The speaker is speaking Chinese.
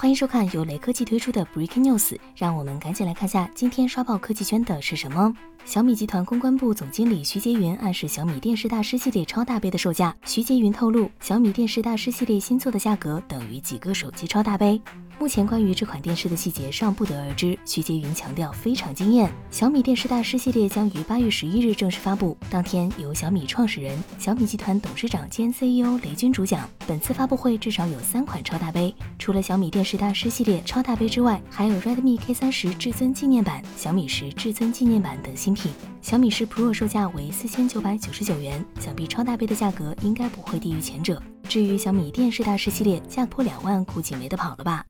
欢迎收看由雷科技推出的 Breaking News，让我们赶紧来看下今天刷爆科技圈的是什么。小米集团公关部总经理徐杰云暗示小米电视大师系列超大杯的售价。徐杰云透露，小米电视大师系列新作的价格等于几个手机超大杯。目前关于这款电视的细节尚不得而知。徐杰云强调非常惊艳。小米电视大师系列将于八月十一日正式发布，当天由小米创始人、小米集团董事长兼 CEO 雷军主讲。本次发布会至少有三款超大杯，除了小米电视大师系列超大杯之外，还有 Redmi K 三十至尊纪念版、小米十至尊纪念版等新品。小米十 Pro 售价为四千九百九十九元，想必超大杯的价格应该不会低于前者。至于小米电视大师系列，价破两万估计没得跑了吧。